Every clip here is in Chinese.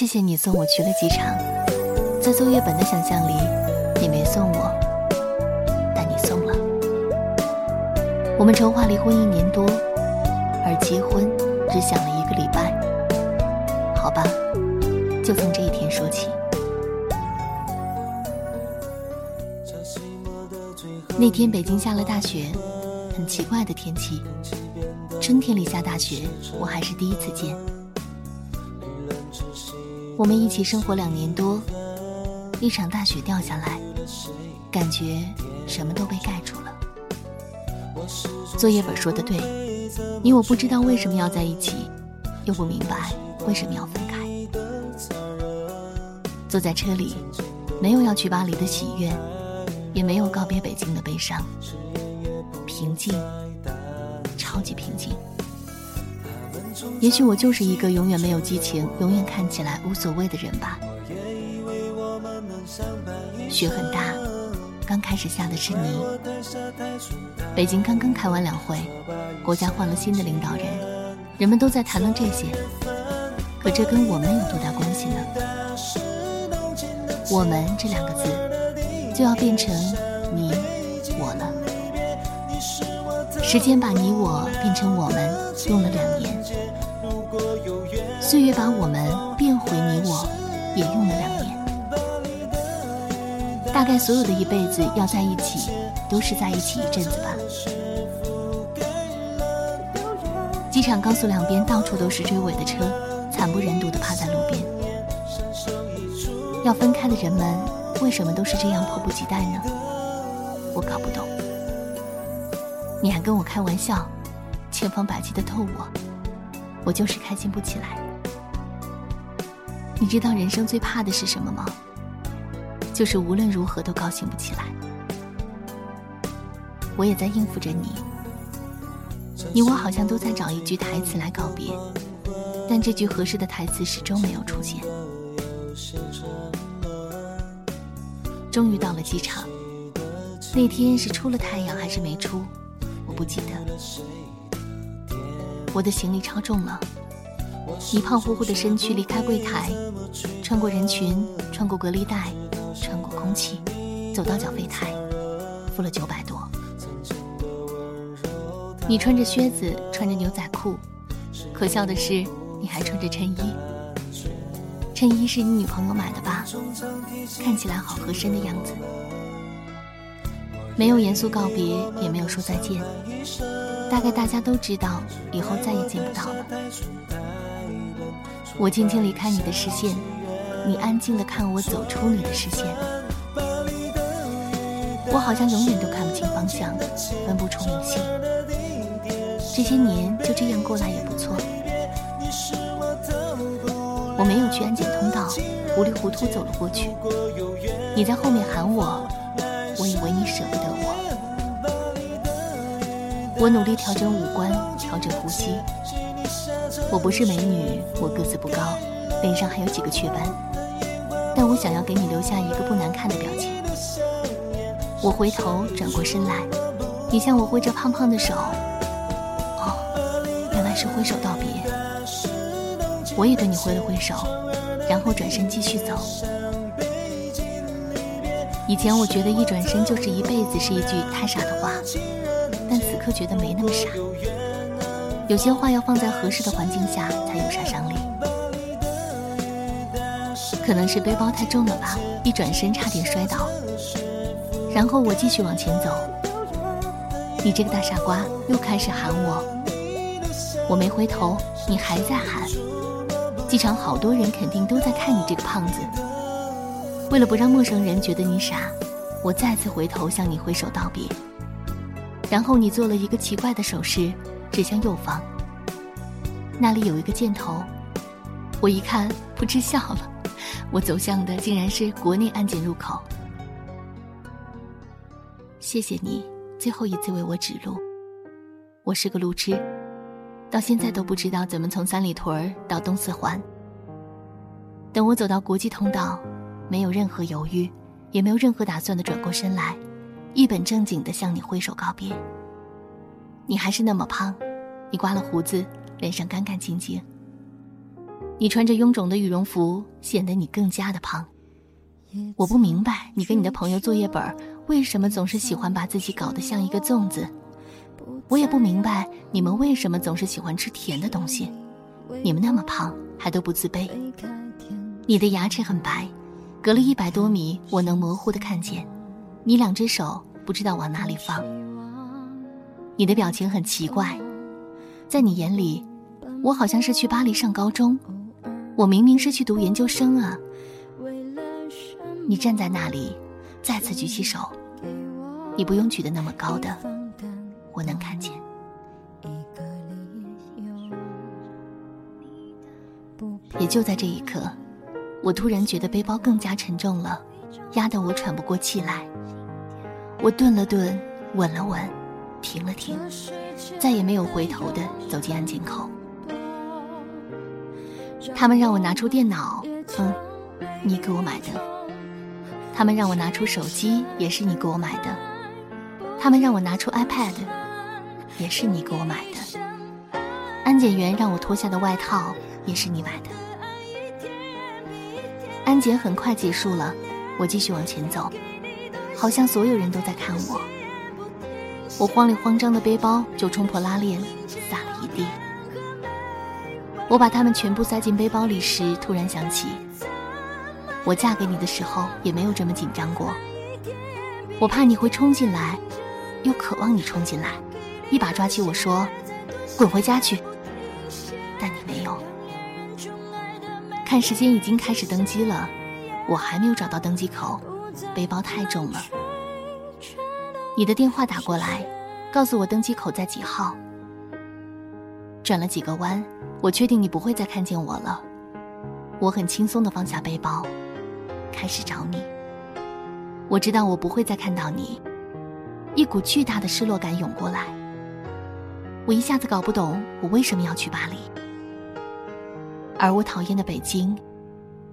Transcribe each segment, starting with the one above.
谢谢你送我去了机场，在作业本的想象里，你没送我，但你送了。我们筹划离婚一年多，而结婚只想了一个礼拜。好吧，就从这一天说起。那天北京下了大雪，很奇怪的天气。春天里下大雪，我还是第一次见。我们一起生活两年多，一场大雪掉下来，感觉什么都被盖住了。作业本说的对，你我不知道为什么要在一起，又不明白为什么要分开。坐在车里，没有要去巴黎的喜悦，也没有告别北京的悲伤，平静，超级平静。也许我就是一个永远没有激情、永远看起来无所谓的人吧。雪很大，刚开始下的是泥。北京刚刚开完两会，国家换了新的领导人，人们都在谈论这些。可这跟我们有多大关系呢？我们这两个字，就要变成你我了。时间把你我变成我们，用了两年。岁月把我们变回你我，也用了两年。大概所有的一辈子要在一起，都是在一起一阵子吧。机场高速两边到处都是追尾的车，惨不忍睹的趴在路边。要分开的人们，为什么都是这样迫不及待呢？我搞不懂。你还跟我开玩笑，千方百计的逗我，我就是开心不起来。你知道人生最怕的是什么吗？就是无论如何都高兴不起来。我也在应付着你，你我好像都在找一句台词来告别，但这句合适的台词始终没有出现。终于到了机场，那天是出了太阳还是没出，我不记得。我的行李超重了。你胖乎乎的身躯离开柜台，穿过人群，穿过隔离带，穿过空气，走到缴费台，付了九百多。你穿着靴子，穿着牛仔裤，可笑的是你还穿着衬衣。衬衣是你女朋友买的吧？看起来好合身的样子。没有严肃告别，也没有说再见。大概大家都知道，以后再也见不到了。我静静离开你的视线，你安静的看我走出你的视线。我好像永远都看不清方向，分不出明细。这些年就这样过来也不错。我没有去安检通道，糊里糊涂走了过去。你在后面喊我，我以为你舍不得我。我努力调整五官，调整呼吸。我不是美女，我个子不高，脸上还有几个雀斑，但我想要给你留下一个不难看的表情。我回头转过身来，你向我挥着胖胖的手，哦，原来是挥手道别。我也对你挥了挥手，然后转身继续走。以前我觉得一转身就是一辈子是一句太傻的话，但此刻觉得没那么傻。有些话要放在合适的环境下才有杀伤力。可能是背包太重了吧，一转身差点摔倒。然后我继续往前走，你这个大傻瓜又开始喊我，我没回头，你还在喊。机场好多人肯定都在看你这个胖子。为了不让陌生人觉得你傻，我再次回头向你挥手道别。然后你做了一个奇怪的手势。指向右方，那里有一个箭头。我一看，噗嗤笑了。我走向的竟然是国内安检入口。谢谢你最后一次为我指路。我是个路痴，到现在都不知道怎么从三里屯到东四环。等我走到国际通道，没有任何犹豫，也没有任何打算的转过身来，一本正经的向你挥手告别。你还是那么胖，你刮了胡子，脸上干干净净。你穿着臃肿的羽绒服，显得你更加的胖。我不明白你跟你的朋友作业本为什么总是喜欢把自己搞得像一个粽子。我也不明白你们为什么总是喜欢吃甜的东西。你们那么胖还都不自卑。你的牙齿很白，隔了一百多米我能模糊的看见。你两只手不知道往哪里放。你的表情很奇怪，在你眼里，我好像是去巴黎上高中，我明明是去读研究生啊。你站在那里，再次举起手，你不用举得那么高的，我能看见。也就在这一刻，我突然觉得背包更加沉重了，压得我喘不过气来。我顿了顿，稳了稳，停了停，再也没有回头的走进安检口。他们让我拿出电脑，嗯，你给我买的。他们让我拿出手机，也是你给我买的。他们让我拿出 iPad，也是你给我买的。安检员让我脱下的外套，也是你买的。安检很快结束了，我继续往前走。好像所有人都在看我，我慌里慌张的背包就冲破拉链，洒了一地。我把它们全部塞进背包里时，突然想起，我嫁给你的时候也没有这么紧张过。我怕你会冲进来，又渴望你冲进来，一把抓起我说：“滚回家去。”但你没有。看时间已经开始登机了，我还没有找到登机口。背包太重了。你的电话打过来，告诉我登机口在几号。转了几个弯，我确定你不会再看见我了。我很轻松地放下背包，开始找你。我知道我不会再看到你，一股巨大的失落感涌过来。我一下子搞不懂我为什么要去巴黎，而我讨厌的北京，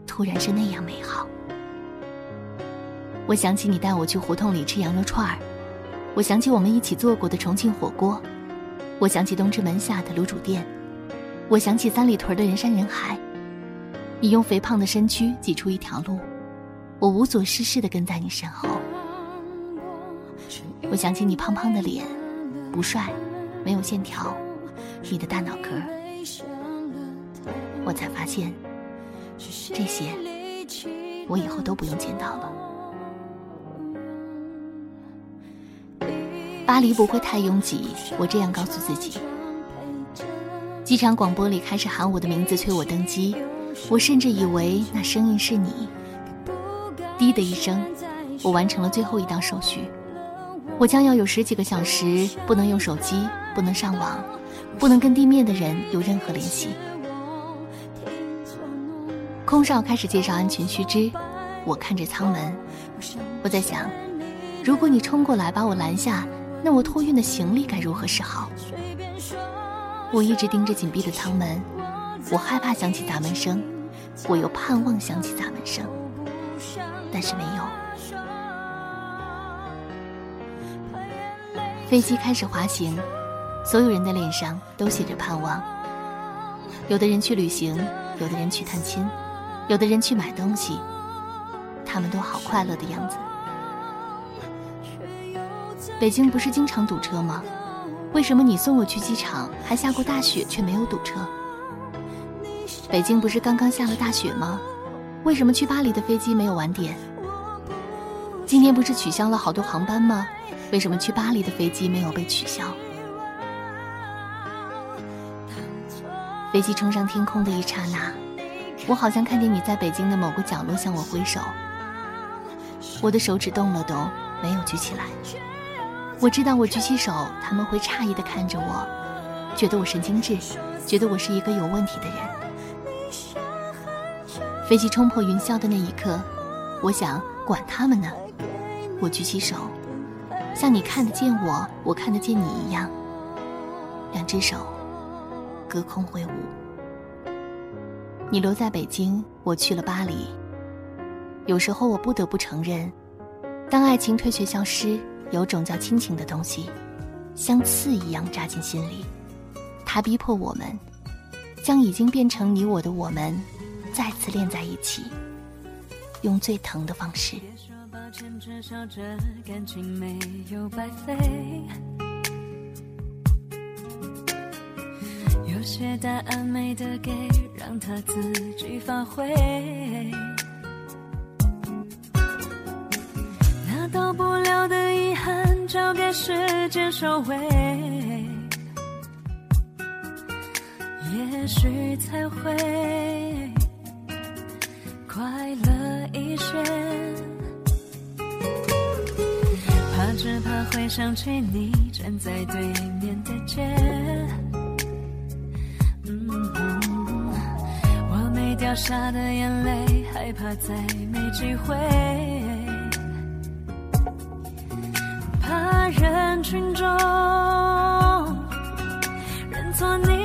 突然是那样美好。我想起你带我去胡同里吃羊肉串儿，我想起我们一起做过的重庆火锅，我想起东直门下的卤煮店，我想起三里屯的人山人海。你用肥胖的身躯挤出一条路，我无所事事地跟在你身后。我想起你胖胖的脸，不帅，没有线条，你的大脑壳。我才发现，这些我以后都不用见到了。巴黎不会太拥挤，我这样告诉自己。机场广播里开始喊我的名字，催我登机。我甚至以为那声音是你。滴的一声，我完成了最后一道手续。我将要有十几个小时不能用手机，不能上网，不能跟地面的人有任何联系。空少开始介绍安全须知，我看着舱门，我在想，如果你冲过来把我拦下。那我托运的行李该如何是好？我一直盯着紧闭的舱门，我害怕响起砸门声，我又盼望响起砸门声，但是没有。飞机开始滑行，所有人的脸上都写着盼望。有的人去旅行，有的人去探亲，有的人去买东西，他们都好快乐的样子。北京不是经常堵车吗？为什么你送我去机场还下过大雪却没有堵车？北京不是刚刚下了大雪吗？为什么去巴黎的飞机没有晚点？今天不是取消了好多航班吗？为什么去巴黎的飞机没有被取消？飞机冲上天空的一刹那，我好像看见你在北京的某个角落向我挥手。我的手指动了动，没有举起来。我知道，我举起手，他们会诧异地看着我，觉得我神经质，觉得我是一个有问题的人。飞机冲破云霄的那一刻，我想管他们呢。我举起手，像你看得见我，我看得见你一样，两只手隔空挥舞。你留在北京，我去了巴黎。有时候我不得不承认，当爱情退却消失。有种叫亲情的东西，像刺一样扎进心里，它逼迫我们将已经变成你我的我们，再次连在一起，用最疼的方式。有白费。有些答案没得给，让他自己发挥。交给时间收尾。也许才会快乐一些。怕只怕会想起你站在对面的街。嗯，我没掉下的眼泪，害怕再没机会。人群中认错你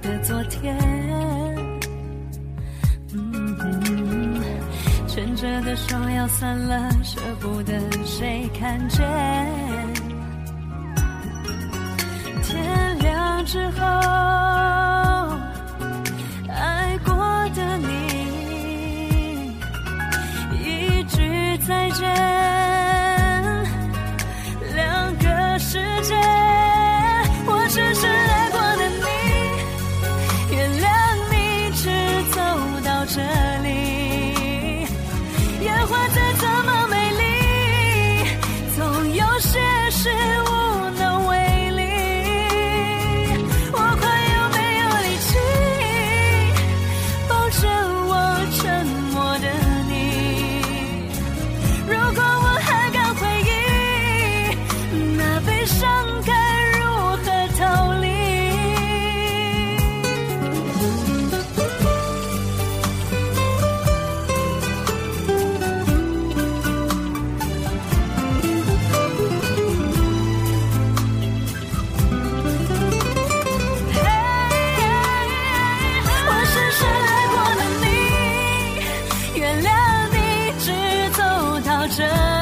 的昨天。牵着的手要散了，舍不得谁看见。天亮之后，爱过的你，一句再见。爱